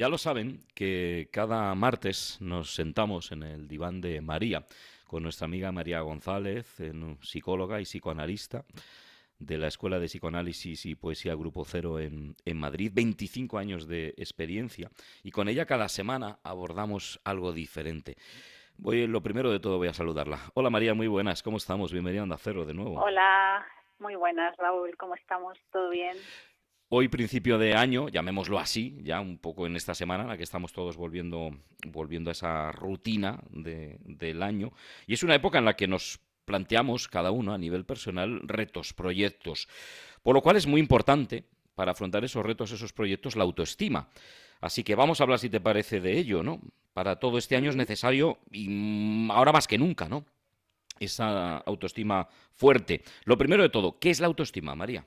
Ya lo saben que cada martes nos sentamos en el diván de María con nuestra amiga María González, psicóloga y psicoanalista de la Escuela de Psicoanálisis y Poesía Grupo Cero en, en, Madrid, 25 años de experiencia, y con ella cada semana abordamos algo diferente. Voy, lo primero de todo voy a saludarla. Hola María, muy buenas, ¿cómo estamos? Bienvenida a Onda Cero de nuevo. Hola, muy buenas Raúl, ¿cómo estamos? ¿Todo bien? Hoy principio de año, llamémoslo así, ya un poco en esta semana en la que estamos todos volviendo, volviendo a esa rutina de, del año. Y es una época en la que nos planteamos cada uno a nivel personal retos, proyectos. Por lo cual es muy importante para afrontar esos retos, esos proyectos, la autoestima. Así que vamos a hablar, si te parece, de ello, ¿no? Para todo este año es necesario, y mm, ahora más que nunca, ¿no? Esa autoestima fuerte. Lo primero de todo, ¿qué es la autoestima, María?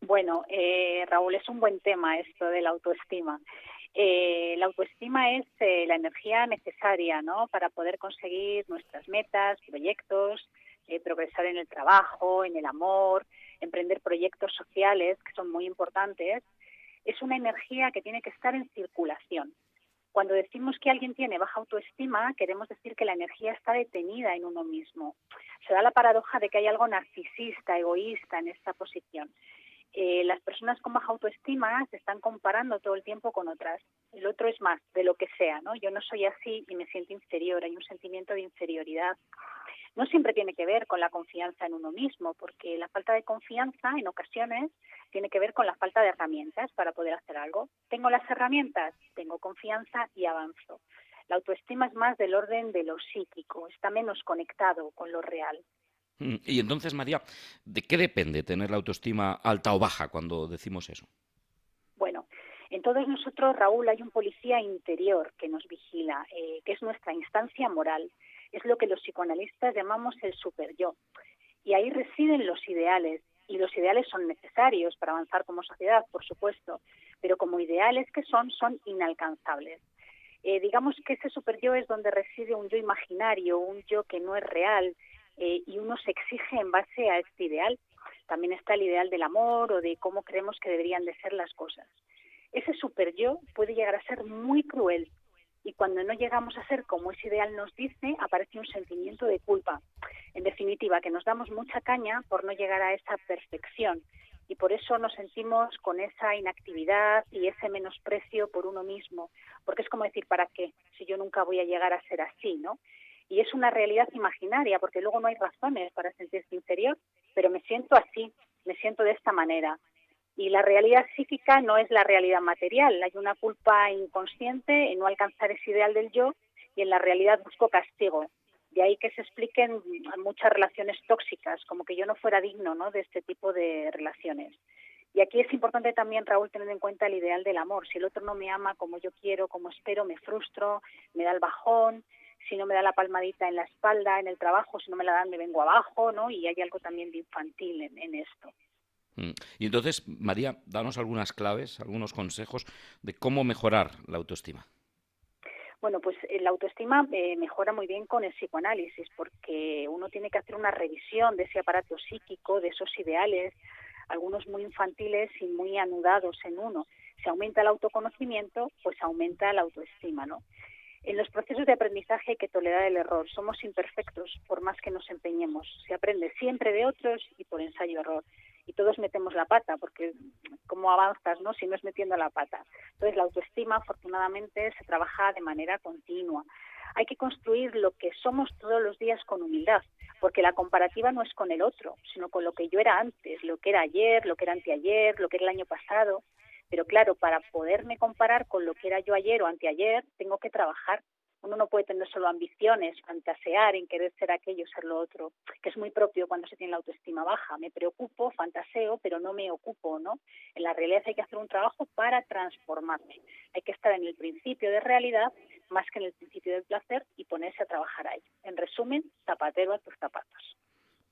Bueno, eh, Raúl, es un buen tema esto de la autoestima. Eh, la autoestima es eh, la energía necesaria ¿no? para poder conseguir nuestras metas, proyectos, eh, progresar en el trabajo, en el amor, emprender proyectos sociales que son muy importantes. Es una energía que tiene que estar en circulación. Cuando decimos que alguien tiene baja autoestima, queremos decir que la energía está detenida en uno mismo. Se da la paradoja de que hay algo narcisista, egoísta en esta posición eh, las personas con baja autoestima se están comparando todo el tiempo con otras. El otro es más, de lo que sea, ¿no? Yo no soy así y me siento inferior, hay un sentimiento de inferioridad. No siempre tiene que ver con la confianza en uno mismo, porque la falta de confianza en ocasiones tiene que ver con la falta de herramientas para poder hacer algo. Tengo las herramientas, tengo confianza y avanzo. La autoestima es más del orden de lo psíquico, está menos conectado con lo real. Y entonces, María, ¿de qué depende tener la autoestima alta o baja cuando decimos eso? Bueno, en todos nosotros, Raúl, hay un policía interior que nos vigila, eh, que es nuestra instancia moral. Es lo que los psicoanalistas llamamos el super yo. Y ahí residen los ideales. Y los ideales son necesarios para avanzar como sociedad, por supuesto, pero como ideales que son, son inalcanzables. Eh, digamos que ese super yo es donde reside un yo imaginario, un yo que no es real, eh, y uno se exige en base a este ideal. También está el ideal del amor o de cómo creemos que deberían de ser las cosas. Ese super yo puede llegar a ser muy cruel y cuando no llegamos a ser como ese ideal nos dice, aparece un sentimiento de culpa. En definitiva, que nos damos mucha caña por no llegar a esa perfección y por eso nos sentimos con esa inactividad y ese menosprecio por uno mismo, porque es como decir, ¿para qué? Si yo nunca voy a llegar a ser así, ¿no? Y es una realidad imaginaria porque luego no hay razones para sentirse inferior, pero me siento así, me siento de esta manera. Y la realidad psíquica no es la realidad material, hay una culpa inconsciente en no alcanzar ese ideal del yo y en la realidad busco castigo. De ahí que se expliquen muchas relaciones tóxicas, como que yo no fuera digno ¿no? de este tipo de relaciones. Y aquí es importante también, Raúl, tener en cuenta el ideal del amor. Si el otro no me ama como yo quiero, como espero, me frustro, me da el bajón, si no me da la palmadita en la espalda, en el trabajo, si no me la dan me vengo abajo, ¿no? Y hay algo también de infantil en, esto. Mm. Y entonces, María, danos algunas claves, algunos consejos de cómo mejorar la autoestima. Bueno, pues eh, la autoestima eh, mejora muy bien con el psicoanálisis, porque uno tiene que hacer una revisión de ese aparato psíquico, de esos ideales, algunos muy infantiles y muy anudados en uno. Si aumenta el autoconocimiento, pues aumenta la autoestima, ¿no? En los procesos de aprendizaje hay que tolerar el error. Somos imperfectos por más que nos empeñemos. Se aprende siempre de otros y por ensayo-error. Y todos metemos la pata, porque ¿cómo avanzas no? si no es metiendo la pata? Entonces la autoestima, afortunadamente, se trabaja de manera continua. Hay que construir lo que somos todos los días con humildad, porque la comparativa no es con el otro, sino con lo que yo era antes, lo que era ayer, lo que era anteayer, lo que era el año pasado. Pero claro, para poderme comparar con lo que era yo ayer o anteayer, tengo que trabajar. Uno no puede tener solo ambiciones, fantasear en querer ser aquello, ser lo otro, que es muy propio cuando se tiene la autoestima baja. Me preocupo, fantaseo, pero no me ocupo, ¿no? En la realidad hay que hacer un trabajo para transformarme. Hay que estar en el principio de realidad más que en el principio del placer y ponerse a trabajar ahí. En resumen, zapatero a tus zapatos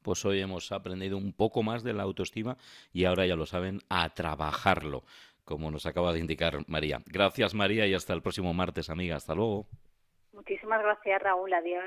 pues hoy hemos aprendido un poco más de la autoestima y ahora ya lo saben, a trabajarlo como nos acaba de indicar María. Gracias María y hasta el próximo martes, amiga. Hasta luego. Muchísimas gracias Raúl. Adiós.